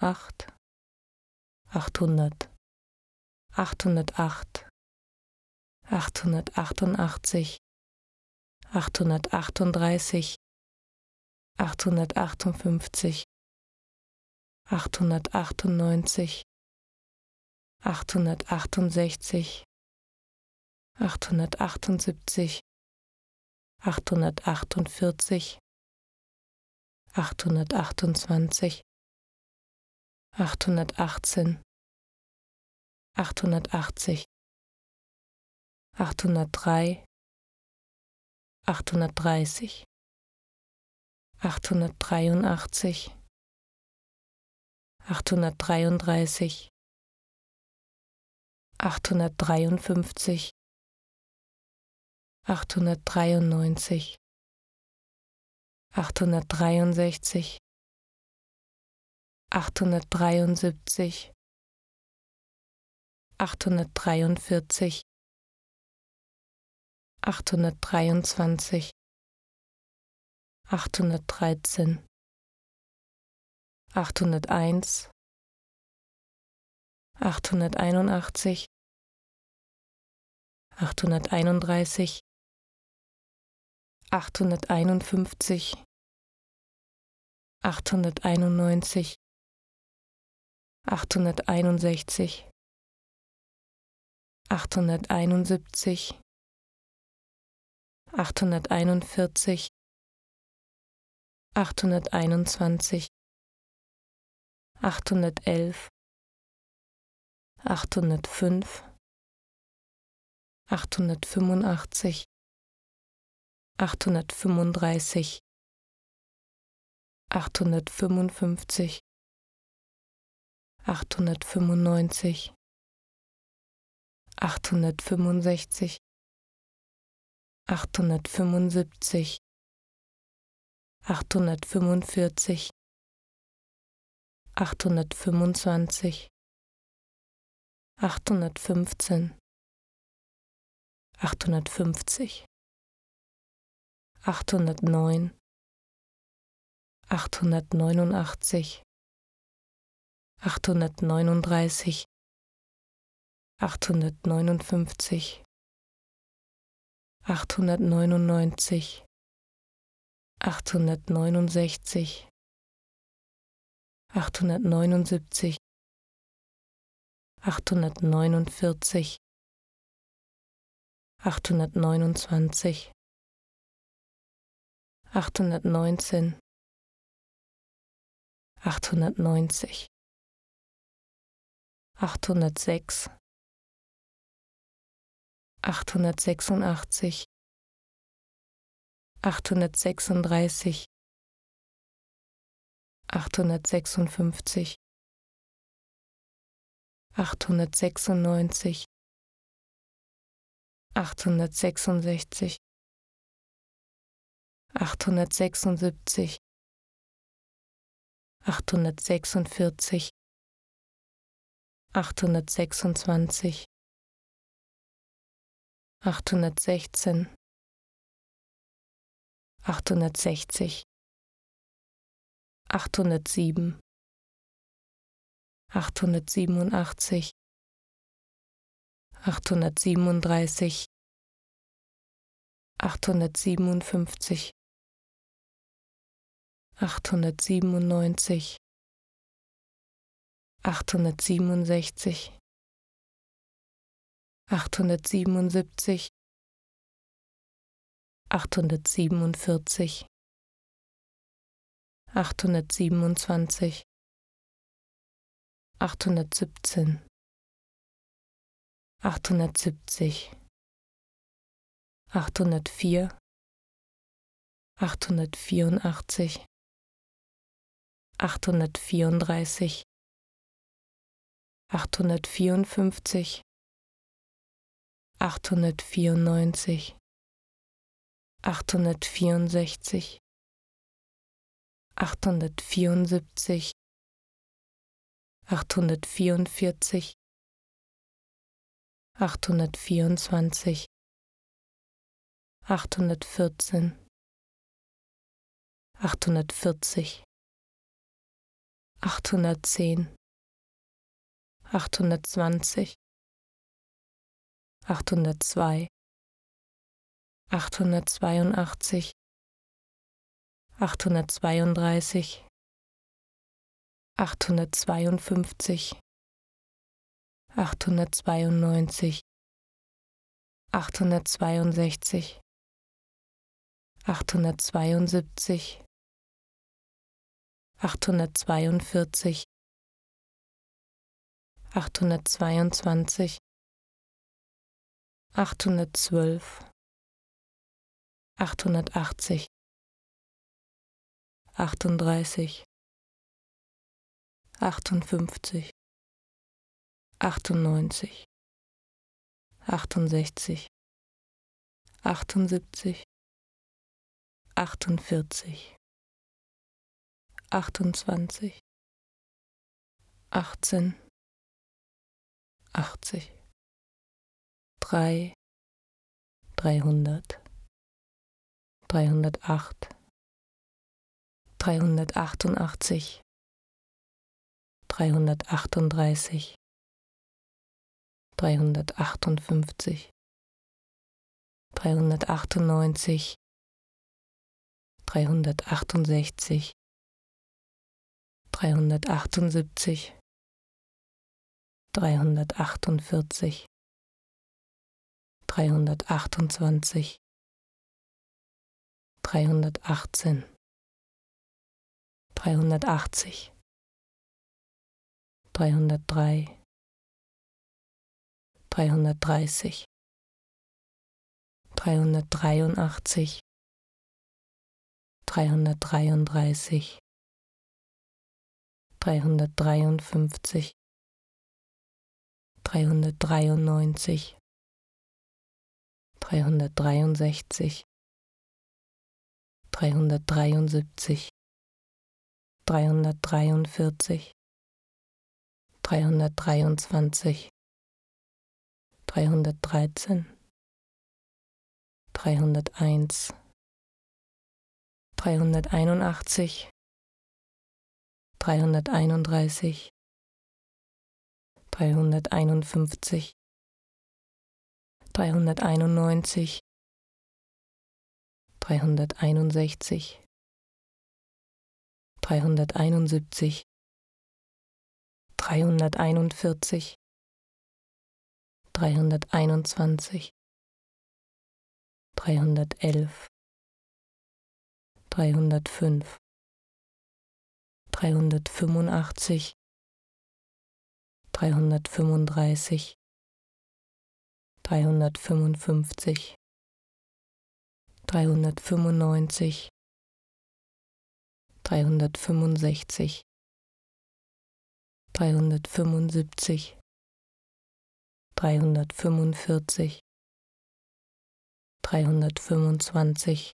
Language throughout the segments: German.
achthundertacht, achthundert, achthundertacht, achthundertachtundachtzig, achthundertachtunddreißig, achthundertachtundfünfzig, achthundertachtundneunzig, achthundertachtundsechzig, achthundertachtundsiebzig, achthundertachtundvierzig, achthundertachtundzwanzig, achthundertachtzehn, achthundertachtzig, achthundertdrei, achthundertdreißig, achthundertdreiundachtzig, achthundertdreiunddreißig, achthundertdreiundfünfzig, achthundertdreiundneunzig, achthundertdreiundsechzig, achthundertdreiundsiebzig, achthundertdreiundvierzig, achthundertdreiundzwanzig, achthundertdreizehn, achthunderteins, achthunderteinundachtzig, achthunderteinunddreißig, achthunderteinundfünfzig, achthunderteinundneunzig, achthunderteinundsechzig, achthunderteinundsiebzig, achthunderteinundvierzig, achthunderteinundzwanzig, achthundertelf, achthundertfünf, achthundertfünfundachtzig, achthundertfünfunddreißig, achthundertfünfundfünfzig, achthundertfünfundneunzig, achthundertfünfundsechzig, achthundertfünfundsiebzig, achthundertfünfundvierzig, achthundertfünfundzwanzig, achthundertfünfzehn, achthundertfünfzig, achthundertneun, achthundertneunundachtzig, achthundertneununddreißig, achthundertneunundfünfzig, achthundertneunundneunzig, achthundertneunundsechzig, achthundertneunundsiebzig, achthundertneunundvierzig, achthundertneunundzwanzig, achthundertneunzehn, achthundertneunzig, achthundertsechs, achthundertsechsundachtzig, achthundertsechsunddreißig, achthundertsechsundfünfzig, achthundertsechsundneunzig, achthundertsechsundsechzig, achthundertsechsundsiebzig, achthundertsechsundvierzig, achthundertsechsundzwanzig, achthundertsechzehn, achthundertsechzig, achthundertsieben, achthundertsiebenundachtzig, achthundertsiebenunddreißig, achthundertsiebenundfünfzig, achthundertsiebenundneunzig, achthundertsiebenundsechzig, achthundertsiebenundsiebzig, achthundertsiebenundvierzig, achthundertsiebenundzwanzig, achthundertsiebzehn, achthundertsiebzig, achthundertvier, achthundertvierundachtzig, achthundertvierunddreißig, achthundertvierundfünfzig, achthundertvierundneunzig, achthundertvierundsechzig, achthundertvierundsiebzig, achthundertvierundvierzig, achthundertvierundzwanzig, achthundertvierzehn, achthundertvierzig, achthundertzehn, achthundertzwanzig, achthundertzwei, achthundertzweiundachtzig, achthundertzweiunddreißig, achthundertzweiundfünfzig, achthundertzweiundneunzig, achthundertzweiundsechzig, achthundertzweiundsiebzig, achthundertzweiundvierzig, achthundertzweiundzwanzig, achthundertzwölf, achthundertachtzig, achtunddreißig, achtundfünfzig, achtundneunzig, achtundsechzig, achtundsiebzig, achtundvierzig, achtundzwanzig, achtzehn, achtzig, drei, dreihundert, dreihundertacht, dreihundertachtundachtzig, dreihundertachtunddreißig, dreihundertachtundfünfzig, dreihundertachtundneunzig, dreihundertachtundsechzig, dreihundertachtundsiebzig, dreihundertachtundvierzig, dreihundertachtundzwanzig, dreihundertachtzehn, dreihundertachtzig, dreihundertdrei, dreihundertdreißig, dreihundertdreiundachtzig, dreihundertdreiunddreißig, dreihundertdreiundfünfzig, dreihundertdreiundneunzig, dreihundertdreiundsechzig, dreihundertdreiundsiebzig, dreihundertdreiundvierzig, dreihundertdreiundzwanzig, dreihundertdreizehn, dreihunderteins, dreihunderteinundachtzig, dreihunderteinunddreißig, dreihunderteinundfünfzig, dreihunderteinundneunzig, dreihunderteinundsechzig, dreihunderteinundsiebzig, dreihunderteinundvierzig, dreihunderteinundzwanzig, dreihundertelf, dreihundertfünf, dreihundertfünfundachtzig, dreihundertfünfunddreißig, dreihundertfünfundfünfzig, dreihundertfünfundneunzig, dreihundertfünfundsechzig, dreihundertfünfundsiebzig, dreihundertfünfundvierzig, dreihundertfünfundzwanzig,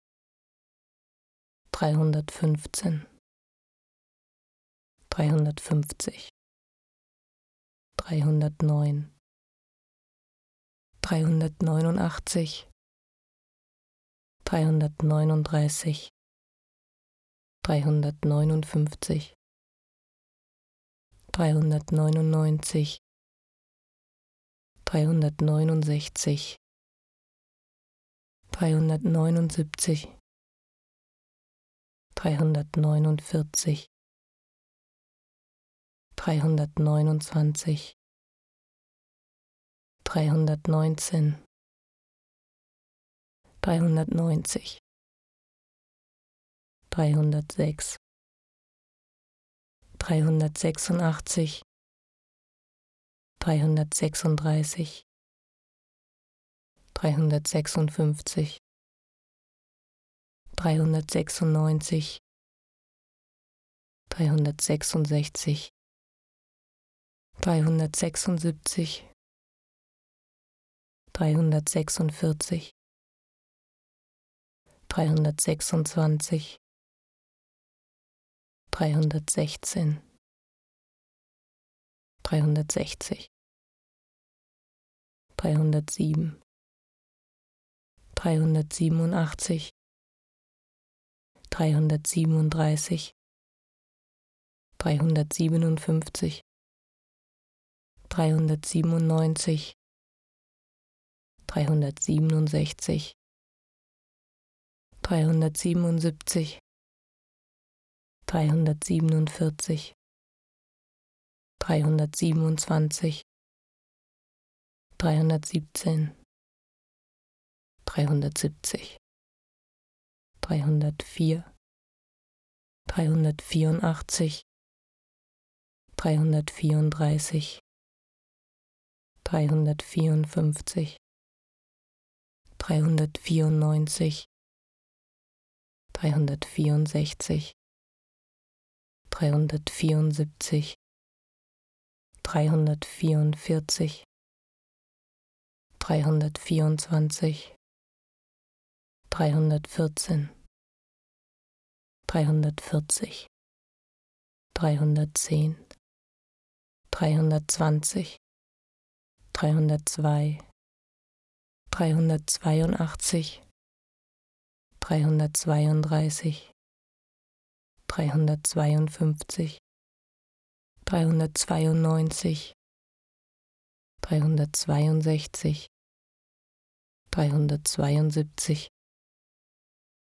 dreihundertfünfzehn, dreihundertfünfzig, dreihundertneun, dreihundertneunundachtzig, dreihundertneununddreißig, dreihundertneunundfünfzig, dreihundertneunundneunzig, dreihundertneunundsechzig, dreihundertneunundsiebzig, dreihundertneunundvierzig, dreihundertneunundzwanzig, dreihundertneunzehn, dreihundertneunzig, dreihundertsechs, dreihundertsechsundachtzig, dreihundertsechsunddreißig, dreihundertsechsundfünfzig, dreihundertsechsundneunzig, dreihundertsechsundsechzig, dreihundertsechsundsiebzig, dreihundertsechsundvierzig, dreihundertsechsundzwanzig, dreihundertsechzehn, dreihundertsechzig, dreihundertsieben, dreihundertsiebenundachtzig, dreihundertsiebenunddreißig, dreihundertsiebenundfünfzig, dreihundertsiebenundneunzig, dreihundertsiebenundsechzig, dreihundertsiebenundsiebzig, dreihundertsiebenundvierzig, dreihundertsiebenundzwanzig, dreihundertsiebzehn, dreihundertsiebzig, dreihundertvier, dreihundertvierundachtzig, dreihundertvierunddreißig, dreihundertvierundfünfzig, dreihundertvierundneunzig, dreihundertvierundsechzig, dreihundertvierundsiebzig, dreihundertvierundvierzig, dreihundertvierundzwanzig, dreihundertvierzehn, dreihundertvierzig, dreihundertzehn, dreihundertzwanzig, dreihundertzwei, dreihundertzweiundachtzig, dreihundertzweiunddreißig, dreihundertzweiundfünfzig, dreihundertzweiundneunzig, dreihundertzweiundsechzig, dreihundertzweiundsiebzig,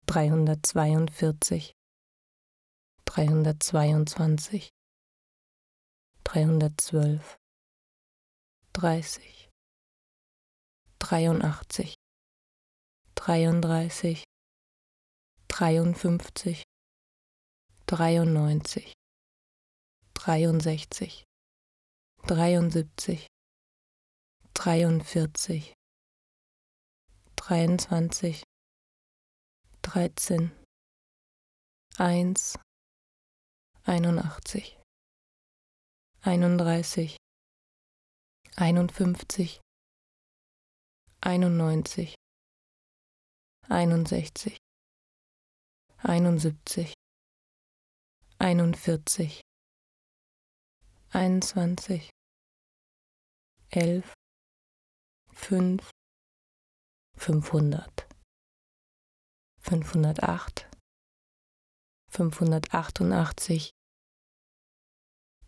dreihundertzweiundvierzig, dreihundertzweiundzwanzig, dreihundertzwölf, dreißig, dreiundachtzig, dreiunddreißig, dreiundfünfzig, dreiundneunzig, dreiundsechzig, dreiundsiebzig, dreiundvierzig, dreiundzwanzig, dreizehn, eins, einundachtzig, einunddreißig, einundfünfzig, einundneunzig, einundsechzig, einundsiebzig, einundvierzig, einundzwanzig, elf, fünf, fünfhundert, fünfhundertacht, fünfhundertachtundachtzig,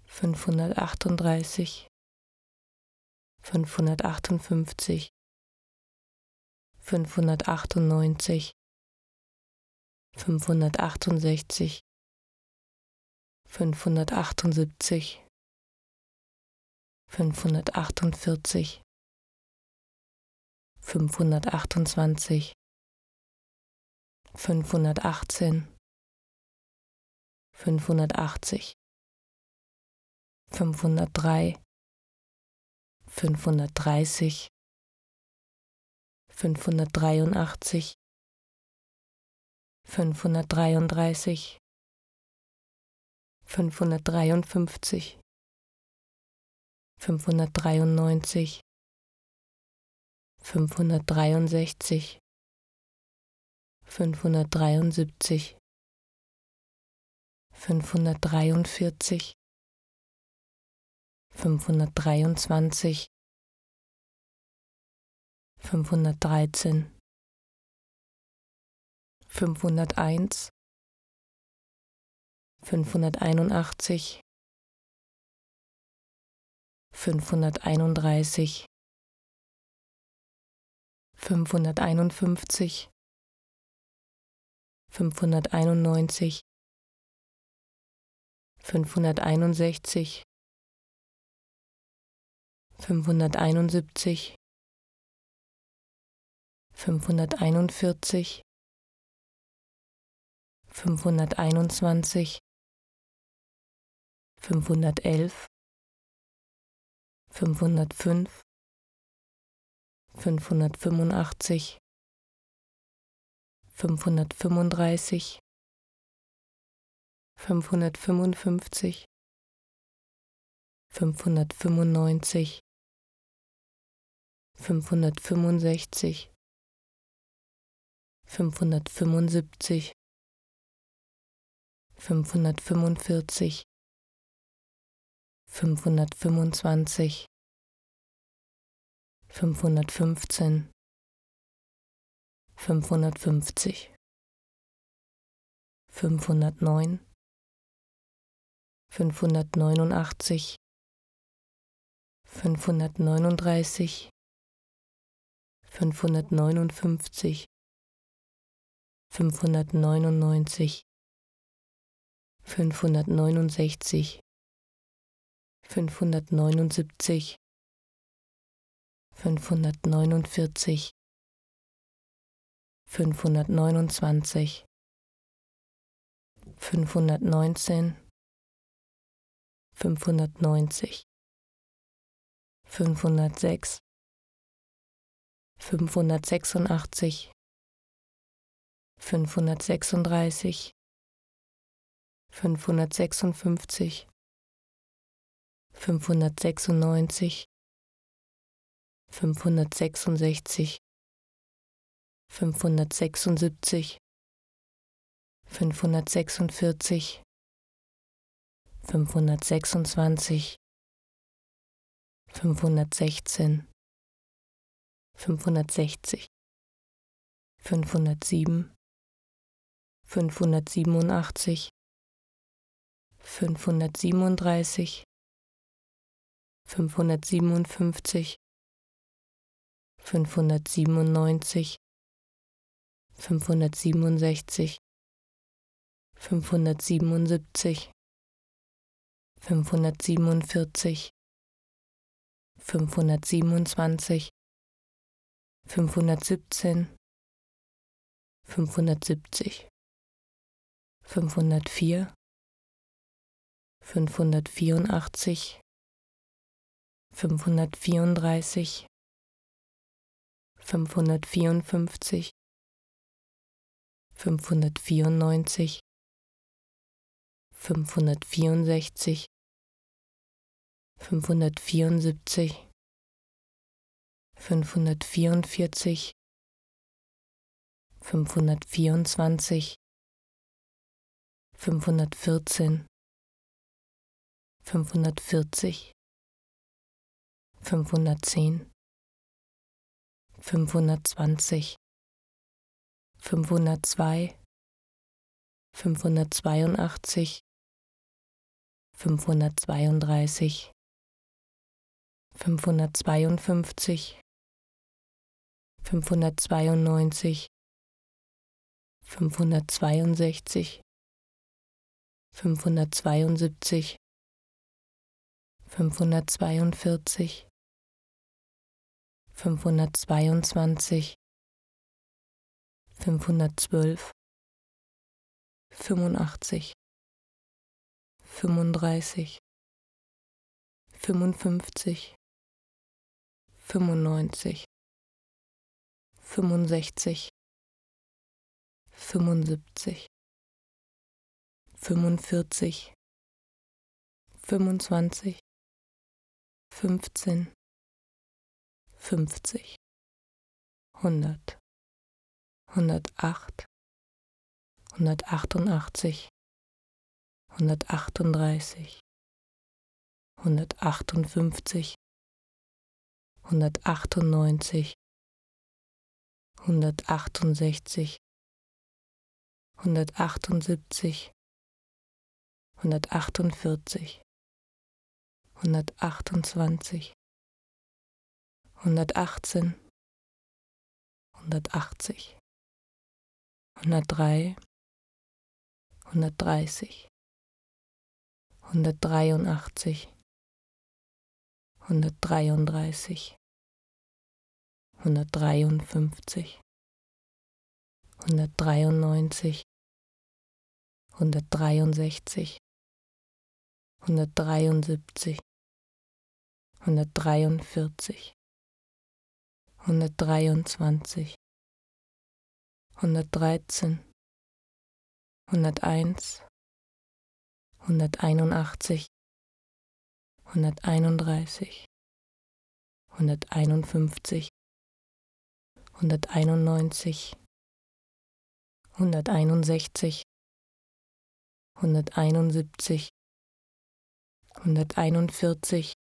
fünfhundertachtunddreißig, fünfhundertachtundfünfzig, fünfhundertachtundneunzig, fünfhundertachtundsechzig, fünfhundertachtundsiebzig, fünfhundertachtundvierzig, fünfhundertachtundzwanzig, fünfhundertachtzehn, fünfhundertachtzig, fünfhundertdrei, fünfhundertdreißig, fünfhundertdreiundachtzig, fünfhundertdreiunddreißig, fünfhundertdreiundfünfzig, fünfhundertdreiundneunzig, fünfhundertdreiundsechzig, fünfhundertdreiundsiebzig, fünfhundertdreiundvierzig, fünfhundertdreiundzwanzig, fünfhundertdreizehn, fünfhunderteins, fünfhunderteinundachtzig, fünfhunderteinunddreißig, fünfhunderteinundfünfzig, fünfhunderteinundneunzig, fünfhunderteinundsechzig, fünfhunderteinundsiebzig, fünfhunderteinundvierzig, fünfhunderteinundzwanzig, fünfhundertelf, fünfhundertfünf, fünfhundertfünfundachtzig, fünfhundertfünfunddreißig, fünfhundertfünfundfünfzig, fünfhundertfünfundneunzig, fünfhundertfünfundsechzig, fünfhundertfünfundsiebzig, fünfhundertfünfundvierzig, fünfhundertfünfundzwanzig, fünfhundertfünfzehn, fünfhundertfünfzig, fünfhundertneun, fünfhundertneunundachtzig, fünfhundertneununddreißig, fünfhundertneunundfünfzig, fünfhundertneunundneunzig, fünfhundertneunundsechzig, fünfhundertneunundsiebzig, fünfhundertneunundvierzig, fünfhundertneunundzwanzig, fünfhundertneunzehn, fünfhundertneunzig, fünfhundertsechs, fünfhundertsechsundachtzig, fünfhundertsechsunddreißig, fünfhundertsechsundfünfzig, fünfhundertsechsundneunzig, fünfhundertsechsundsechzig, fünfhundertsechsundsiebzig, fünfhundertsechsundvierzig, fünfhundertsechsundzwanzig, fünfhundertsechzehn, fünfhundertsechzig, fünfhundertsieben, fünfhundertsiebenundachtzig, fünfhundertsiebenunddreißig, fünfhundertsiebenundfünfzig, fünfhundertsiebenundneunzig, fünfhundertsiebenundsechzig, fünfhundertsiebenundsiebzig, fünfhundertsiebenundvierzig, fünfhundertsiebenundzwanzig, fünfhundertsiebzehn, fünfhundertsiebzig, fünfhundertvier, fünfhundertvierundachtzig, fünfhundertvierunddreißig, fünfhundertvierundfünfzig, fünfhundertvierundneunzig, fünfhundertvierundsechzig, fünfhundertvierundsiebzig, fünfhundertvierundvierzig, fünfhundertvierundzwanzig, fünfhundertvierzehn, fünfhundertvierzig, fünfhundertzehn, fünfhundertzwanzig, fünfhundertzwei, fünfhundertzweiundachtzig, fünfhundertzweiunddreißig, fünfhundertzweiundfünfzig, fünfhundertzweiundneunzig, fünfhundertzweiundsechzig, fünfhundertzweiundsiebzig, fünfhundertzweiundvierzig, fünfhundertzweiundzwanzig, fünfhundertzwölf, fünfundachtzig, fünfunddreißig, fünfundfünfzig, fünfundneunzig, fünfundsechzig, fünfundsiebzig, fünfundvierzig, fünfundzwanzig, fünfzehn, fünfzig, hundert, hundertacht, hundertachtundachtzig, hundertachtunddreißig, hundertachtundfünfzig, hundertachtundneunzig, hundertachtundsechzig, hundertachtundsiebzig, hundertachtundvierzig, hundertachtundzwanzig, hundertachtzehn, hundertachtzig, hundertdrei, hundertdreißig, hundertdreiundachtzig, hundertdreiunddreißig, hundertdreiundfünfzig, hundertdreiundneunzig, hundertdreiundsechzig, hundertdreiundsiebzig, hundertdreiundvierzig, hundertdreiundzwanzig, hundertdreizehn, hunderteins, hunderteinundachtzig, hunderteinunddreißig, hunderteinundfünfzig, hunderteinundneunzig, hunderteinundsechzig, hunderteinundsiebzig, hunderteinundvierzig,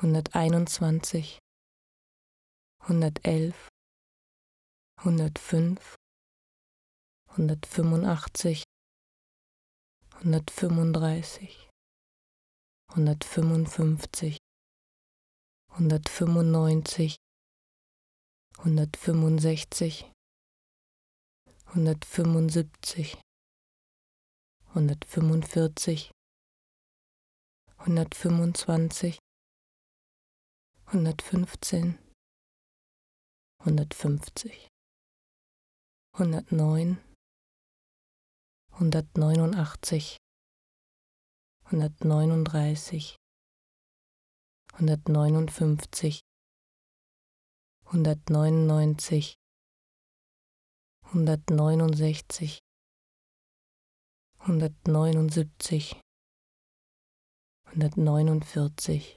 hunderteinundzwanzig, hundertelf, hundertfünf, hundertfünfundachtzig, hundertfünfunddreißig, hundertfünfundfünfzig, hundertfünfundneunzig, hundertfünfundsechzig, hundertfünfundsiebzig, hundertfünfundvierzig, hundertfünfundzwanzig, hundertfünfzehn, hundertfünfzig, hundertneun, hundertneunundachtzig, hundertneununddreißig, hundertneunundfünfzig, hundertneunundneunzig, hundertneunundsechzig, hundertneunundsiebzig, hundertneunundvierzig,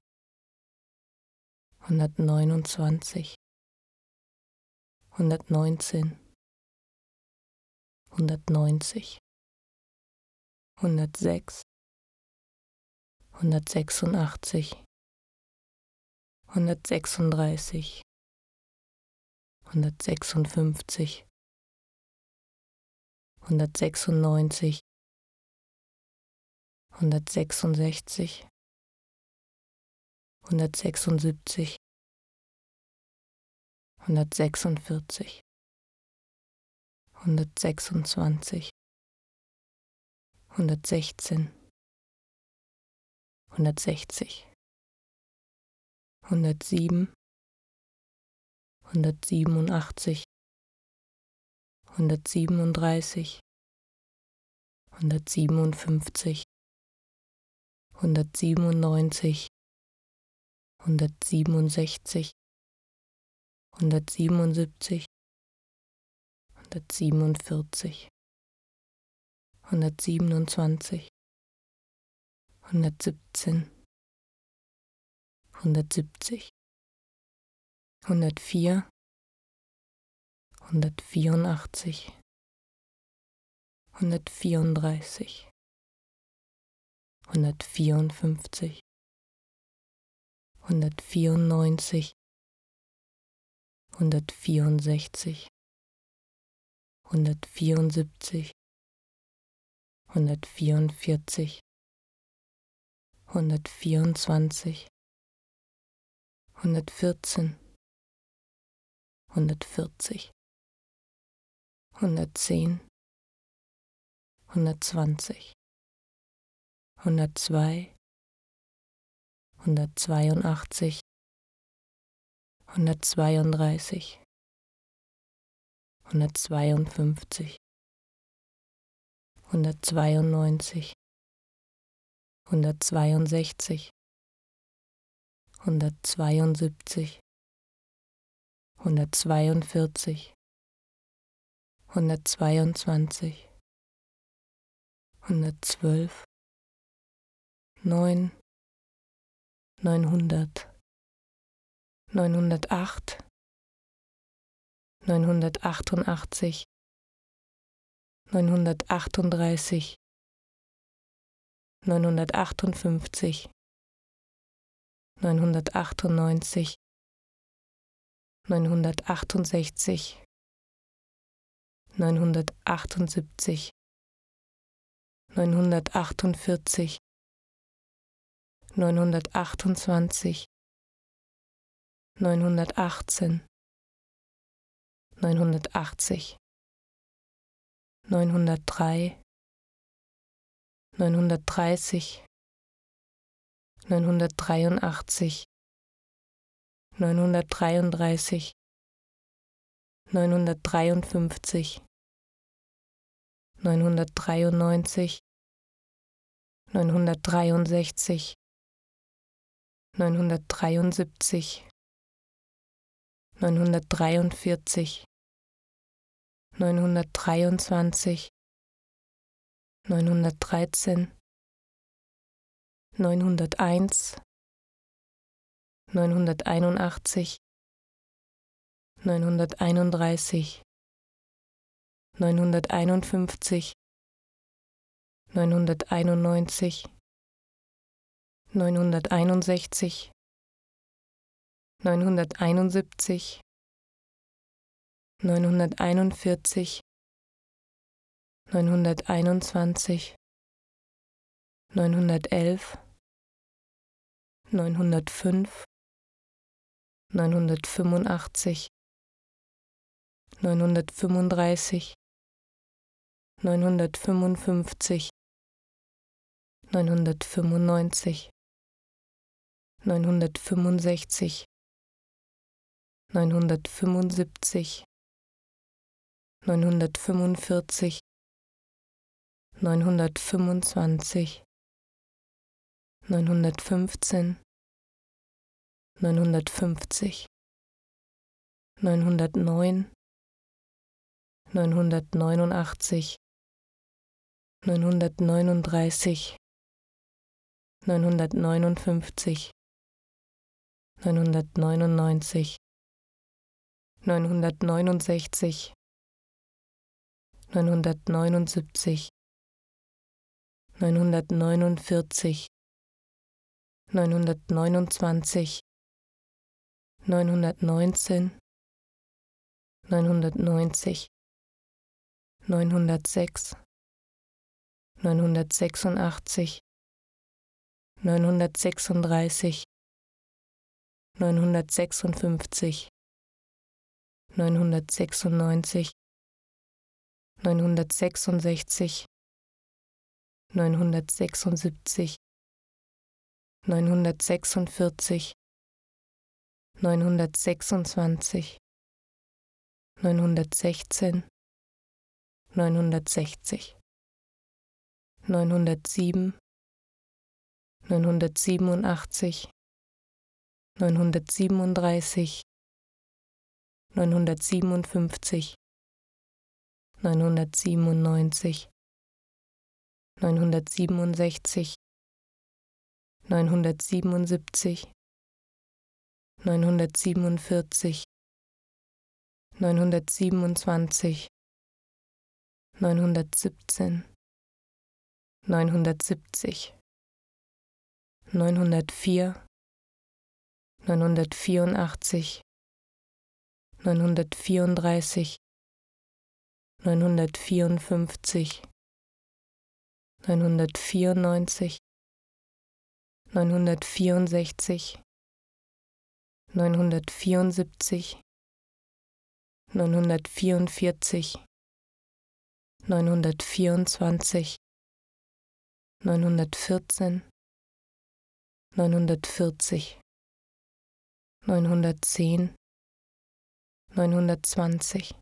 hundertneunundzwanzig, hundertneunzehn, hundertneunzig, hundertsechs, hundertsechsundachtzig, hundertsechsunddreißig, hundertsechsundfünfzig, hundertsechsundneunzig, hundertsechsundsechzig, hundertsechsundsiebzig, hundertsechsundvierzig, hundertsechsundzwanzig, hundertsechzehn, hundertsechzig, hundertsieben, hundertsiebenundachtzig, hundertsiebenunddreißig, hundertsiebenundfünfzig, hundertsiebenundneunzig, hundertsiebenundsechzig, hundertsiebenundsiebzig, hundertsiebenundvierzig, hundertsiebenundzwanzig, hundertsiebzehn, hundertsiebzig, hundertvier, hundertvierundachtzig, hundertvierunddreißig, hundertvierundfünfzig, hundertvierundneunzig, hundertvierundsechzig, hundertvierundsiebzig, hundertvierundvierzig, hundertvierundzwanzig, hundertvierzehn, hundertvierzig, hundertzehn, hundertzwanzig, hundertzwei, hundertzweiundachtzig, hundertzweiunddreißig, hundertzweiundfünfzig, hundertzweiundneunzig, hundertzweiundsechzig, hundertzweiundsiebzig, hundertzweiundvierzig, hundertzweiundzwanzig, hundertzwölf, neun, neunhundert, neunhundertacht, neunhundertachtundachtzig, neunhundertachtunddreißig, neunhundertachtundfünfzig, neunhundertachtundneunzig, neunhundertachtundsechzig, neunhundertachtundsiebzig, neunhundertachtundvierzig, neunhundertachtundzwanzig, neunhundertachtzehn, neunhundertachtzig, neunhundertdrei, neunhundertdreißig, neunhundertdreiundachtzig, neunhundertdreiunddreißig, neunhundertdreiundfünfzig, neunhundertdreiundneunzig, neunhundertdreiundsechzig, neunhundertdreiundsiebzig, neunhundertdreiundvierzig, neunhundertdreiundzwanzig, neunhundertdreizehn, neunhunderteins, neunhunderteinundachtzig, neunhunderteinunddreißig, neunhunderteinundfünfzig, neunhunderteinundneunzig, neunhunderteinundsechzig, neunhunderteinundsiebzig, neunhunderteinundvierzig, neunhunderteinundzwanzig, neunhundertelf, neunhundertfünf, neunhundertfünfundachtzig, neunhundertfünfunddreißig, neunhundertfünfundfünfzig, neunhundertfünfundneunzig, neunhundertfünfundsechzig, neunhundertfünfundsiebzig, neunhundertfünfundvierzig, neunhundertfünfundzwanzig, neunhundertfünfzehn, neunhundertfünfzig, neunhundertneun, neunhundertneunundachtzig, neunhundertneununddreißig, neunhundertneunundfünfzig, neunhundertneunundneunzig, neunhundertneunundsechzig, neunhundertneunundsiebzig, neunhundertneunundvierzig, neunhundertneunundzwanzig, neunhundertneunzehn, neunhundertneunzig, neunhundertsechs, neunhundertsechsundachtzig, neunhundertsechsunddreißig, neunhundertsechsundfünfzig, neunhundertsechsundneunzig, neunhundertsechsundsechzig, neunhundertsechsundsiebzig, neunhundertsechsundvierzig, neunhundertsechsundzwanzig, neunhundertsechzehn, neunhundertsechzig, neunhundertsieben, neunhundertsiebenundachtzig, neunhundertsiebenunddreißig, neunhundertsiebenundfünfzig, neunhundertsiebenundneunzig, neunhundertsiebenundsechzig, neunhundertsiebenundsiebzig, neunhundertsiebenundvierzig, neunhundertsiebenundzwanzig, neunhundertsiebzehn, neunhundertsiebzig, neunhundertvier, neunhundertvierundachtzig, neunhundertvierunddreißig, neunhundertvierundfünfzig, neunhundertvierundneunzig, neunhundertvierundsechzig, neunhundertvierundsiebzig, neunhundertvierundvierzig, neunhundertvierundzwanzig, neunhundertvierzehn, neunhundertvierzig, neunhundertzehn, neunhundertzwanzig,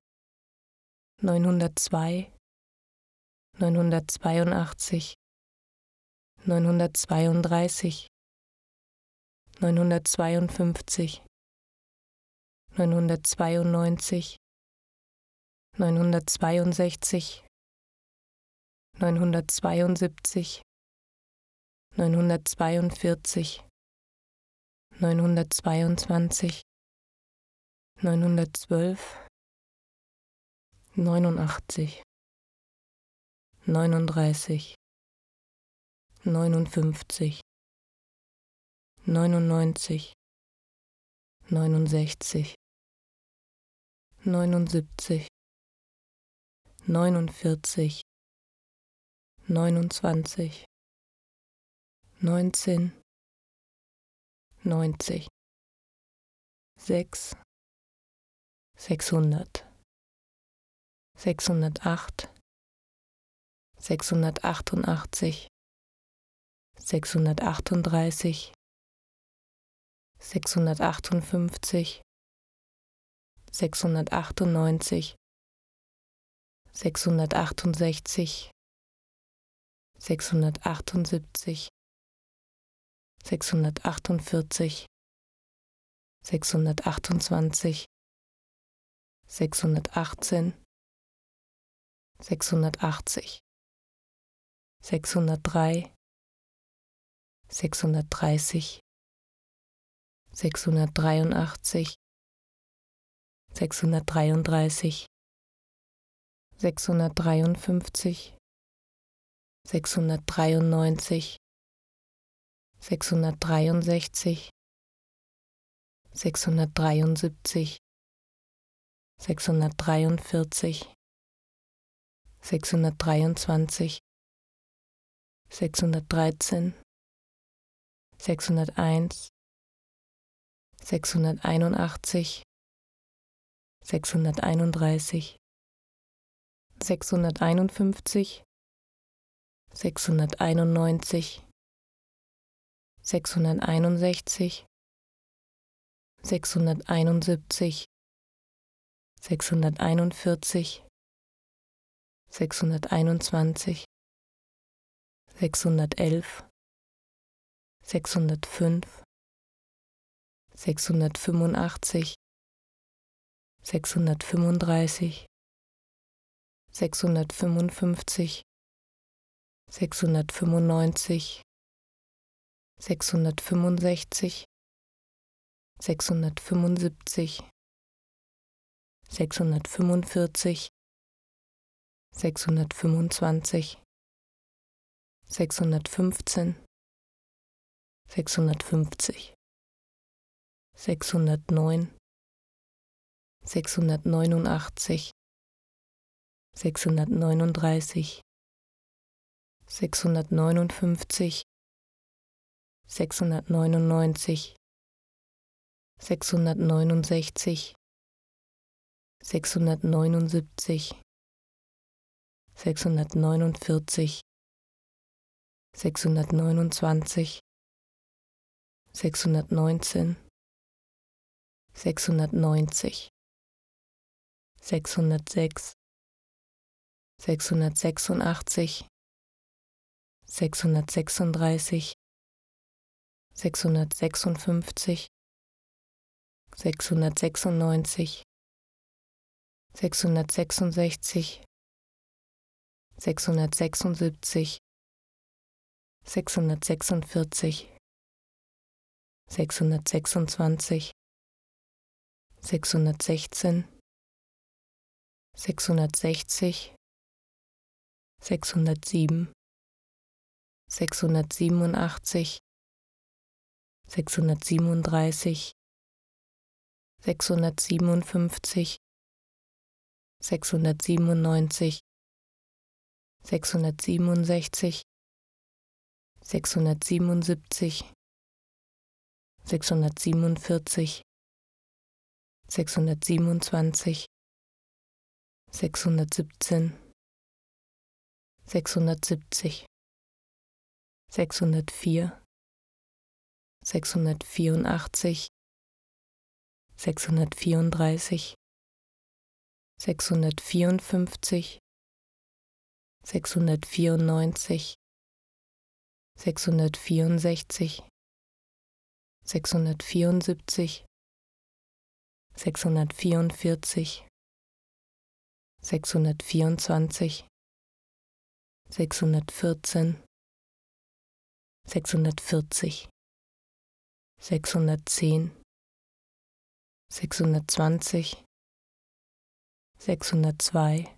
neunhundertzwei, neunhundertzweiundachtzig, neunhundertzweiunddreißig, neunhundertzweiundfünfzig, neunhundertzweiundneunzig, neunhundertzweiundsechzig, neunhundertzweiundsiebzig, neunhundertzweiundvierzig, neunhundertzweiundzwanzig, neunhundertzwölf, neunundachtzig, neununddreißig, neunundfünfzig, neunundneunzig, neunundsechzig, neunundsiebzig, neunundvierzig, neunundzwanzig, neunzehn, neunzig, sechs, sechshundert, sechshundertacht, sechshundertachtundachtzig, sechshundertachtunddreißig, sechshundertachtundfünfzig, sechshundertachtundneunzig, sechshundertachtundsechzig, sechshundertachtundsiebzig, sechshundertachtundvierzig, sechshundertachtundzwanzig, sechshundertachtzehn, sechshundertachtzig, sechshundertdrei, sechshundertdreißig, sechshundertdreiundachtzig, sechshundertdreiunddreißig, sechshundertdreiundfünfzig, sechshundertdreiundneunzig, sechshundertdreiundsechzig, sechshundertdreiundsiebzig, sechshundertdreiundvierzig, sechshundertdreiundzwanzig, sechshundertdreizehn, sechshunderteins, sechshunderteinundachtzig, sechshunderteinunddreißig, sechshunderteinundfünfzig, sechshunderteinundneunzig, sechshunderteinundsechzig, sechshunderteinundsiebzig, sechshunderteinundvierzig, sechshunderteinundzwanzig, sechshundertelf, sechshundertfünf, sechshundertfünfundachtzig, sechshundertfünfunddreißig, sechshundertfünfundfünfzig, sechshundertfünfundneunzig, sechshundertfünfundsechzig, sechshundertfünfundsiebzig, sechshundertfünfundvierzig, sechshundertfünfundzwanzig, sechshundertfünfzehn, sechshundertfünfzig, sechshundertneun, sechshundertneunundachtzig, sechshundertneununddreißig, sechshundertneunundfünfzig, sechshundertneunundneunzig, sechshundertneunundsechzig, sechshundertneunundsiebzig, sechshundertneunundvierzig, sechshundertneunundzwanzig, sechshundertneunzehn, sechshundertneunzig, sechshundertsechs, sechshundertsechsundachtzig, sechshundertsechsunddreißig, sechshundertsechsundfünfzig, sechshundertsechsundneunzig, sechshundertsechsundsechzig, sechshundertsechsundsiebzig, sechshundertsechsundvierzig, sechshundertsechsundzwanzig, sechshundertsechzehn, sechshundertsechzig, sechshundertsieben, sechshundertsiebenundachtzig, sechshundertsiebenunddreißig, sechshundertsiebenundfünfzig, sechshundertsiebenundneunzig, sechshundertsiebenundsechzig, sechshundertsiebenundsiebzig, sechshundertsiebenundvierzig, sechshundertsiebenundzwanzig, sechshundertsiebzehn, sechshundertsiebzig, sechshundertvier, sechshundertvierundachtzig, sechshundertvierunddreißig, sechshundertvierundfünfzig, sechshundertvierundneunzig, sechshundertvierundsechzig, sechshundertvierundsiebzig, sechshundertvierundvierzig, sechshundertvierundzwanzig, sechshundertvierzehn, sechshundertvierzig, sechshundertzehn, sechshundertzwanzig, sechshundertzwei,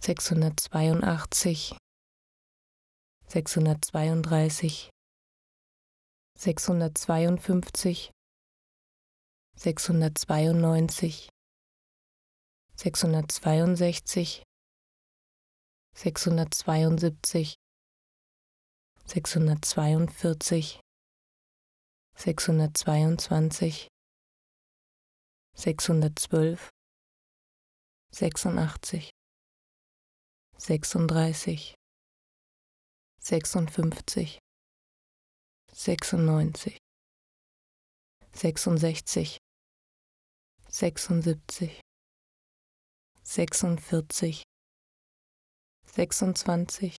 sechshundertzweiundachtzig, sechshundertzweiunddreißig, sechshundertzweiundfünfzig, sechshundertzweiundneunzig, sechshundertzweiundsechzig, sechshundertzweiundsiebzig, sechshundertzweiundvierzig, sechshundertzweiundzwanzig, sechshundertzwölf, sechsundachtzig, sechsunddreißig, sechsundfünfzig, sechsundneunzig, sechsundsechzig, sechsundsiebzig, sechsundvierzig, sechsundzwanzig,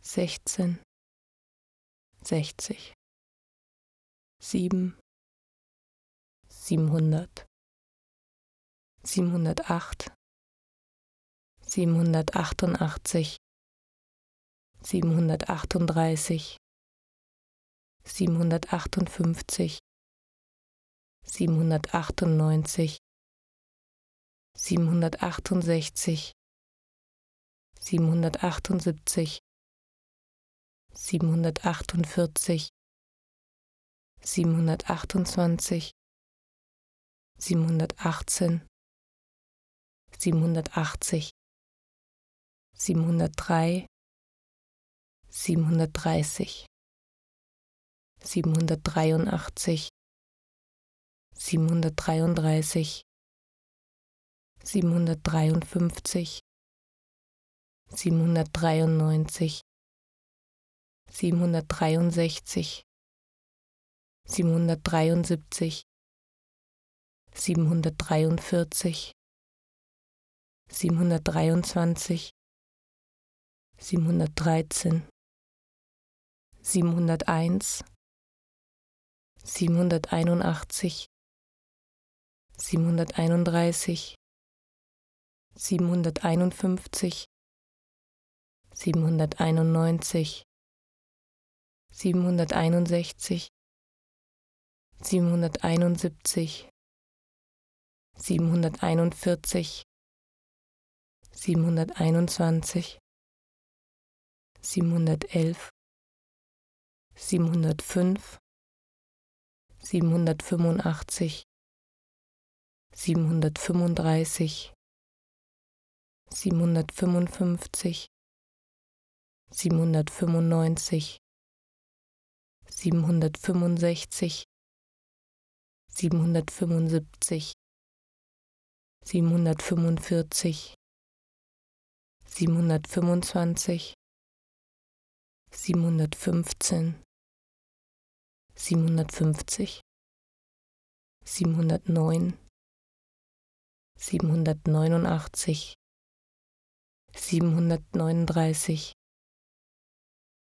sechzehn, sechzig, sieben, siebenhundert, siebenhundertacht, siebenhundertachtundachtzig, siebenhundertachtunddreißig, siebenhundertachtundfünfzig, siebenhundertachtundneunzig, siebenhundertachtundsechzig, siebenhundertachtundsiebzig, siebenhundertachtundvierzig, siebenhundertachtundzwanzig, siebenhundertachtzehn, siebenhundertachtzig, siebenhundertdrei, siebenhundertdreißig, siebenhundertdreiundachtzig, siebenhundertdreiunddreißig, siebenhundertdreiundfünfzig, siebenhundertdreiundneunzig, siebenhundertdreiundsechzig, siebenhundertdreiundsiebzig, siebenhundertdreiundvierzig, siebenhundertdreiundzwanzig, siebenhundertdreizehn, siebenhunderteins, siebenhunderteinundachtzig, siebenhunderteinunddreißig, siebenhunderteinundfünfzig, siebenhunderteinundneunzig, siebenhunderteinundsechzig, siebenhunderteinundsiebzig, siebenhunderteinundvierzig, siebenhunderteinundzwanzig, siebenhundertelf, siebenhundertfünf, siebenhundertfünfundachtzig, siebenhundertfünfunddreißig, siebenhundertfünfundfünfzig, siebenhundertfünfundneunzig, siebenhundertfünfundsechzig, siebenhundertfünfundsiebzig, siebenhundertfünfundvierzig, siebenhundertfünfundzwanzig, siebenhundertfünfzehn, siebenhundertfünfzig, siebenhundertneun, siebenhundertneunundachtzig, siebenhundertneununddreißig,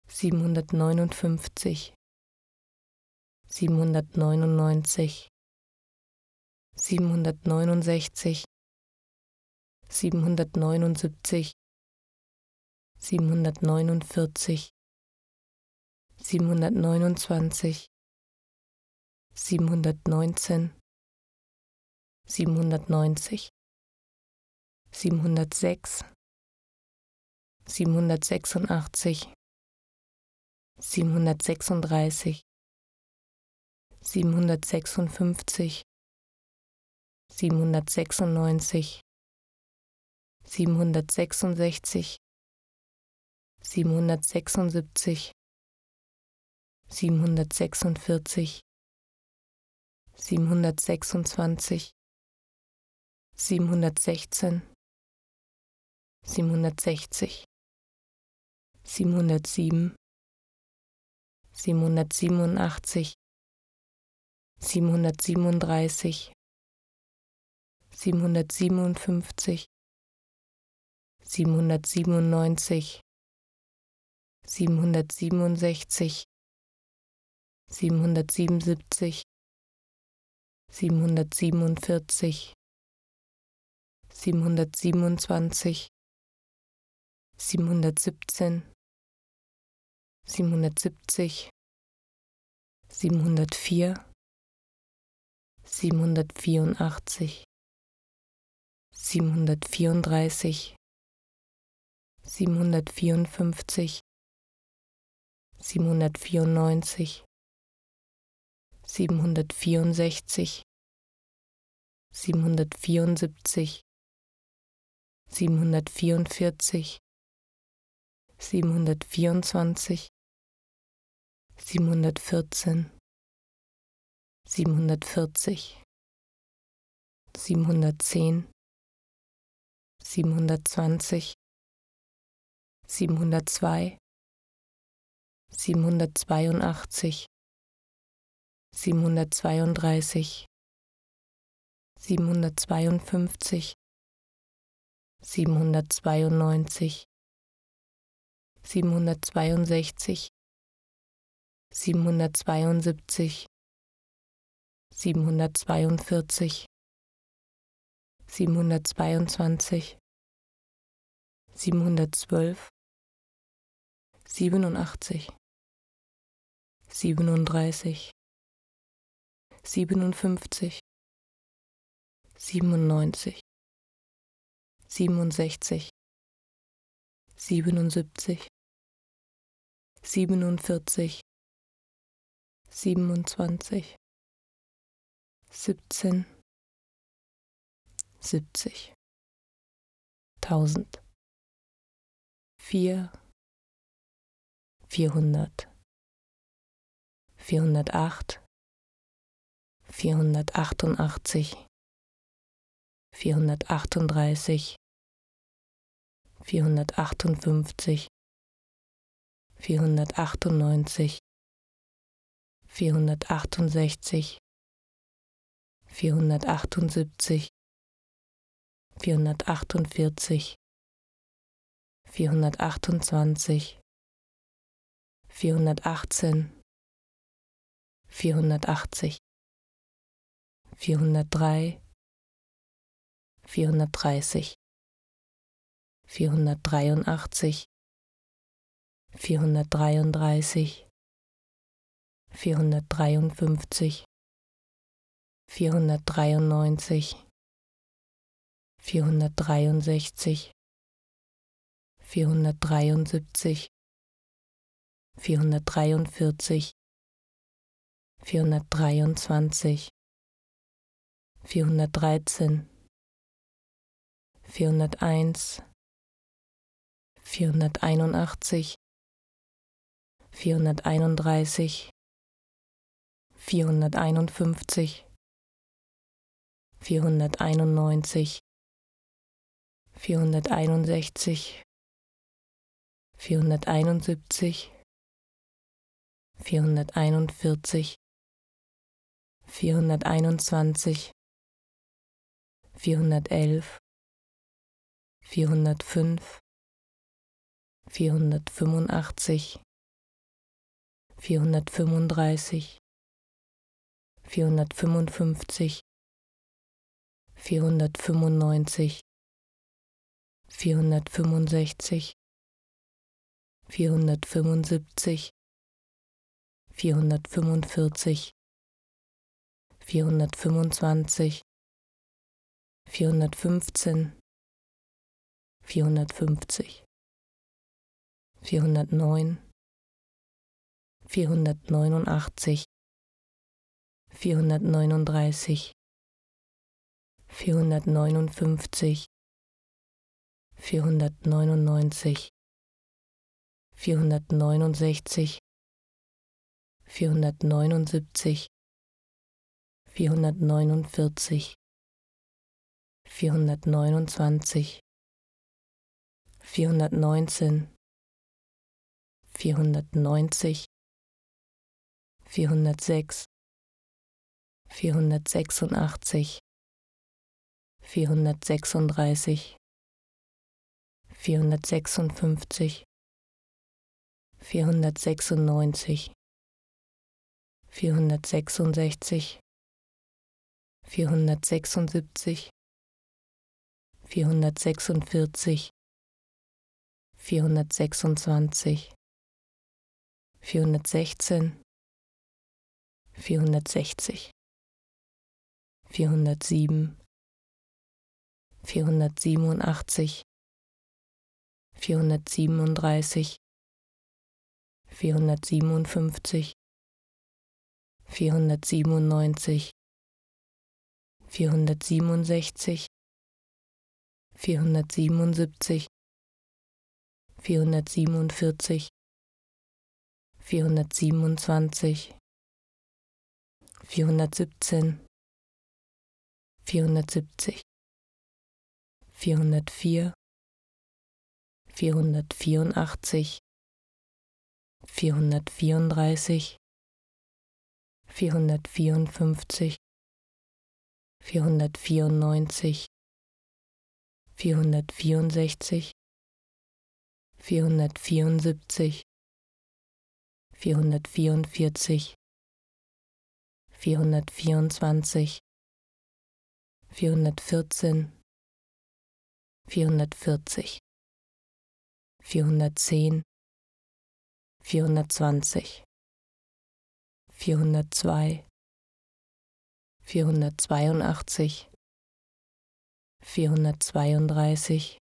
siebenhundertneunundfünfzig, siebenhundertneunundneunzig, siebenhundertneunundsechzig, siebenhundertneunundsiebzig, siebenhundertneunundvierzig, siebenhundertneunundzwanzig, siebenhundertneunzehn, siebenhundertneunzig, siebenhundertsechs, siebenhundertsechsundachtzig, siebenhundertsechsunddreißig, siebenhundertsechsundfünfzig, siebenhundertsechsundneunzig, siebenhundertsechsundsechzig, siebenhundertsechsundsiebzig, siebenhundertsechsundvierzig, siebenhundertsechsundzwanzig, siebenhundertsechzehn, siebenhundertsechzig, siebenhundertsieben, siebenhundertsiebenundachtzig, siebenhundertsiebenunddreißig, siebenhundertsiebenundfünfzig, siebenhundertsiebenundneunzig, siebenhundertsiebenundsechzig, siebenhundertsiebenundsiebzig, siebenhundertsiebenundvierzig, siebenhundertsiebenundzwanzig, siebenhundertsiebzehn, siebenhundertsiebzig, siebenhundertvier, siebenhundertvierundachtzig, siebenhundertvierunddreißig, siebenhundertvierundfünfzig, siebenhundertvierundneunzig, siebenhundertvierundsechzig, siebenhundertvierundsiebzig, siebenhundertvierundvierzig, siebenhundertvierundzwanzig, siebenhundertvierzehn, siebenhundertvierzig, siebenhundertzehn, siebenhundertzwanzig, siebenhundertzwei, siebenhundertzweiundachtzig, siebenhundertzweiunddreißig, siebenhundertzweiundfünfzig, siebenhundertzweiundneunzig, siebenhundertzweiundsechzig, siebenhundertzweiundsiebzig, siebenhundertzweiundvierzig, siebenhundertzweiundzwanzig, siebenhundertzwölf, siebenundachtzig, siebenunddreißig, siebenundfünfzig, siebenundneunzig, siebenundsechzig, siebenundsiebzig, siebenundvierzig, siebenundzwanzig, siebzehn, siebzig, tausend, vier, vierhundert, vierhundertacht, vierhundertachtundachtzig, vierhundertachtunddreißig, vierhundertachtundfünfzig, vierhundertachtundneunzig, vierhundertachtundsechzig, vierhundertachtundsiebzig, vierhundertachtundvierzig, vierhundertachtundzwanzig, vierhundertachtzehn, vierhundertachtzig, vierhundertdrei, vierhundertdreißig, vierhundertdreiundachtzig, vierhundertdreiunddreißig, vierhundertdreiundfünfzig, vierhundertdreiundneunzig, vierhundertdreiundsechzig, vierhundertdreiundsiebzig, vierhundertdreiundvierzig, vierhundertdreiundzwanzig, vierhundertdreizehn, vierhunderteins, vierhunderteinundachtzig, vierhunderteinunddreißig, vierhunderteinundfünfzig, vierhunderteinundneunzig, vierhunderteinundsechzig, vierhunderteinundsiebzig, vierhunderteinundvierzig, vierhunderteinundzwanzig, vierhundertelf, vierhundertfünf, vierhundertfünfundachtzig, vierhundertfünfunddreißig, vierhundertfünfundfünfzig, vierhundertfünfundneunzig, vierhundertfünfundsechzig, vierhundertfünfundsiebzig, vierhundertfünfundvierzig, vierhundertfünfundzwanzig, vierhundertfünfzehn, vierhundertfünfzig, vierhundertneun, vierhundertneunundachtzig, vierhundertneununddreißig, vierhundertneunundfünfzig, vierhundertneunundneunzig, vierhundertneunundsechzig, vierhundertneunundsiebzig, vierhundertneunundvierzig, vierhundertneunundzwanzig, vierhundertneunzehn, vierhundertneunzig, vierhundertsechs, vierhundertsechsundachtzig, vierhundertsechsunddreißig, vierhundertsechsundfünfzig, vierhundertsechsundneunzig, vierhundertsechsundsechzig, vierhundertsechsundsiebzig, vierhundertsechsundvierzig, vierhundertsechsundzwanzig, vierhundertsechzehn, vierhundertsechzig, vierhundertsieben, vierhundertsiebenundachtzig, vierhundertsiebenunddreißig, vierhundertsiebenundfünfzig, vierhundertsiebenundneunzig, vierhundertsiebenundsechzig, vierhundertsiebenundsiebzig, vierhundertsiebenundvierzig, vierhundertsiebenundzwanzig, vierhundertsiebzehn, vierhundertsiebzig, vierhundertvier, vierhundertvierundachtzig, vierhundertvierunddreißig, vierhundertvierundfünfzig, vierhundertvierundneunzig, vierhundertvierundsechzig, vierhundertvierundsiebzig, vierhundertvierundvierzig, vierhundertvierundzwanzig, vierhundertvierzehn, vierhundertvierzig, vierhundertzehn, vierhundertzwanzig, vierhundertzwei, vierhundertzweiundachtzig, vierhundertzweiunddreißig,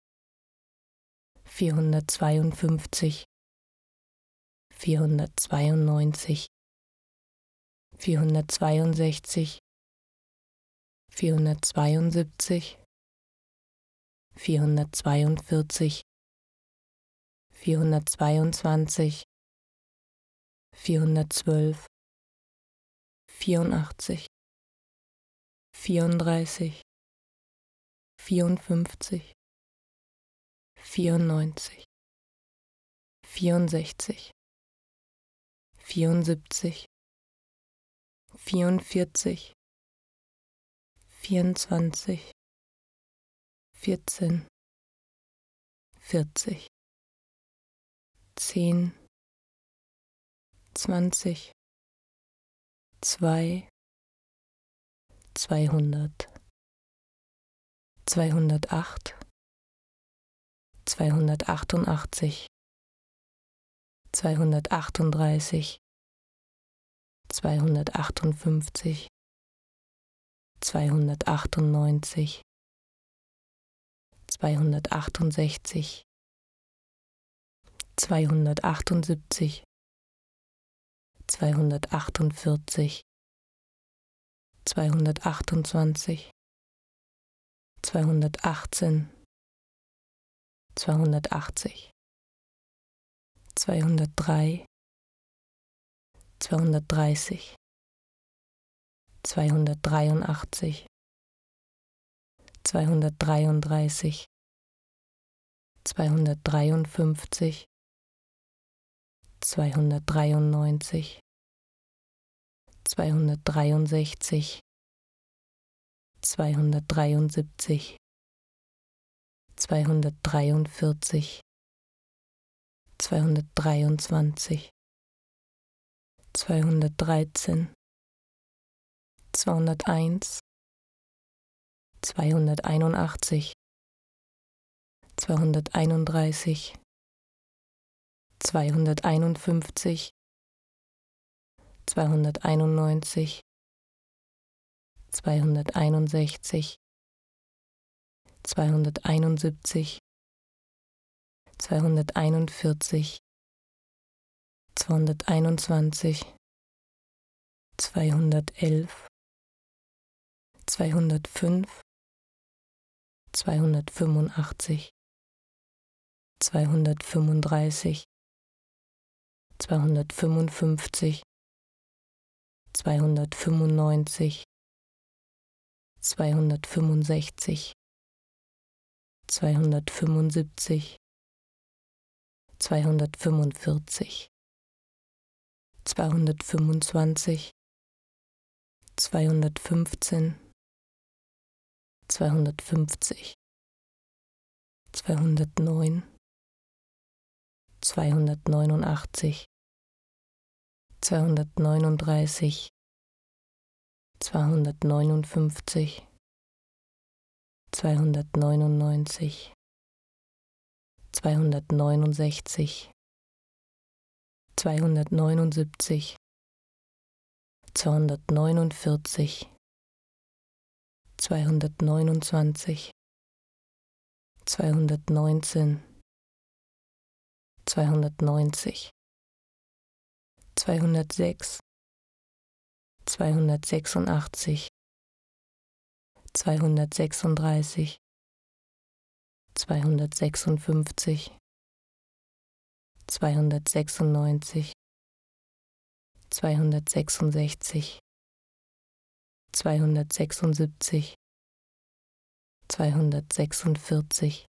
vierhundertzweiundfünfzig, vierhundertzweiundneunzig, vierhundertzweiundsechzig, vierhundertzweiundsiebzig, vierhundertzweiundvierzig, vierhundertzweiundzwanzig, vierhundertzwölf, vierundachtzig, vierunddreißig, vierundfünfzig, vierundneunzig, vierundsechzig, vierundsiebzig, vierundvierzig, vierundzwanzig, vierzehn, vierzig, zehn, zwanzig, zwei, zweihundert, zweihundertacht, zweihundertachtundachtzig, zweihundertachtunddreißig, zweihundertachtundfünfzig, zweihundertachtundneunzig, zweihundertachtundsechzig, zweihundertachtundsiebzig, zweihundertachtundvierzig, zweihundertachtundzwanzig, zweihundertachtzehn, zweihundertachtzig, zweihundertdrei, zweihundertdreißig, zweihundertdreiundachtzig, zweihundertdreiunddreißig, zweihundertdreiundfünfzig, zweihundertdreiundneunzig, zweihundertdreiundsechzig, zweihundertdreiundsiebzig, zweihundertdreiundvierzig, zweihundertdreiundzwanzig, zweihundertdreizehn, zweihunderteins, zweihunderteinundachtzig, zweihunderteinunddreißig, zweihunderteinundfünfzig, zweihunderteinundneunzig, zweihunderteinundsechzig, zweihunderteinundsiebzig, zweihunderteinundvierzig, zweihunderteinundzwanzig, zweihundertelf, zweihundertfünf, zweihundertfünfundachtzig, zweihundertfünfunddreißig, zweihundertfünfundfünfzig, zweihundertfünfundneunzig, zweihundertfünfundsechzig, zweihundertfünfundsiebzig, zweihundertfünfundvierzig, zweihundertfünfundzwanzig, zweihundertfünfzehn, zweihundertfünfzig, zweihundertneun, zweihundertneunundachtzig, zweihundertneununddreißig, zweihundertneunundfünfzig, zweihundertneunundneunzig, zweihundertneunundsechzig, zweihundertneunundsiebzig, zweihundertneunundvierzig, zweihundertneunundzwanzig, zweihundertneunzehn, zweihundertneunzig, zweihundertsechs, zweihundertsechsundachtzig, zweihundertsechsunddreißig, zweihundertsechsundfünfzig, zweihundertsechsundneunzig, zweihundertsechsundsechzig, zweihundertsechsundsiebzig, zweihundertsechsundvierzig,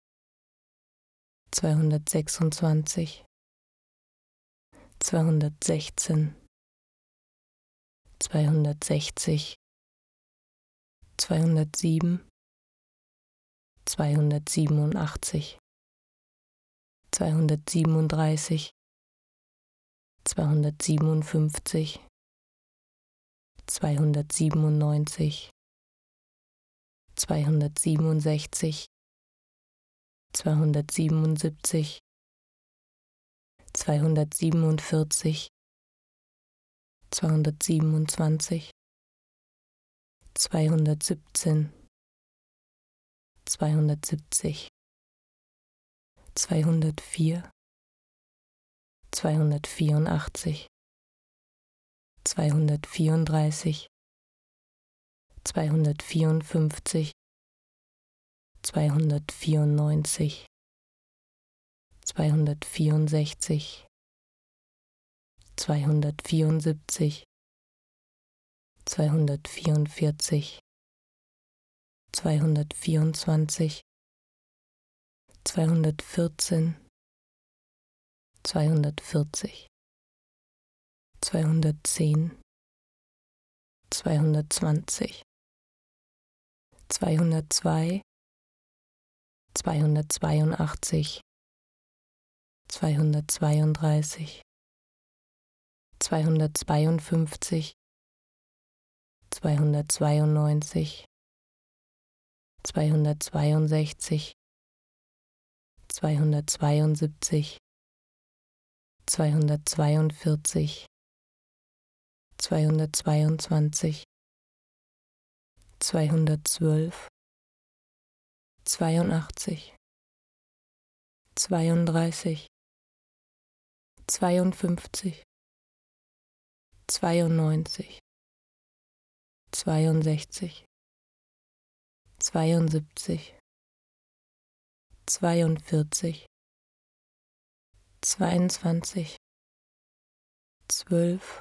zweihundertsechsundzwanzig, zweihundertsechzehn, zweihundertsechzig, zweihundertsieben, zweihundertsiebenundachtzig, zweihundertsiebenunddreißig, zweihundertsiebenundfünfzig, zweihundertsiebenundneunzig, zweihundertsiebenundsechzig, zweihundertsiebenundsiebzig, zweihundertsiebenundvierzig, zweihundertsiebenundzwanzig, zweihundertsiebzehn, zweihundertsiebzig, zweihundertvier, zweihundertvierundachtzig, zweihundertvierunddreißig, zweihundertvierundfünfzig, zweihundertvierundneunzig, zweihundertvierundsechzig, zweihundertvierundsiebzig, zweihundertvierundvierzig, zweihundertvierundzwanzig, zweihundertvierzehn, zweihundertvierzig, zweihundertzehn, zweihundertzwanzig, zweihundertzwei, zweihundertzweiundachtzig, zweihundertzweiunddreißig, zweihundertzweiundfünfzig, zweihundertzweiundneunzig, zweihundertzweiundsechzig, zweihundertzweiundsiebzig, zweihundertzweiundvierzig, zweihundertzweiundzwanzig, zweihundertzwölf, zweiundachtzig, zweiunddreißig, zweiundfünfzig, zweiundneunzig, zweiundsechzig, zweiundsiebzig, zweiundvierzig, zweiundzwanzig, zwölf,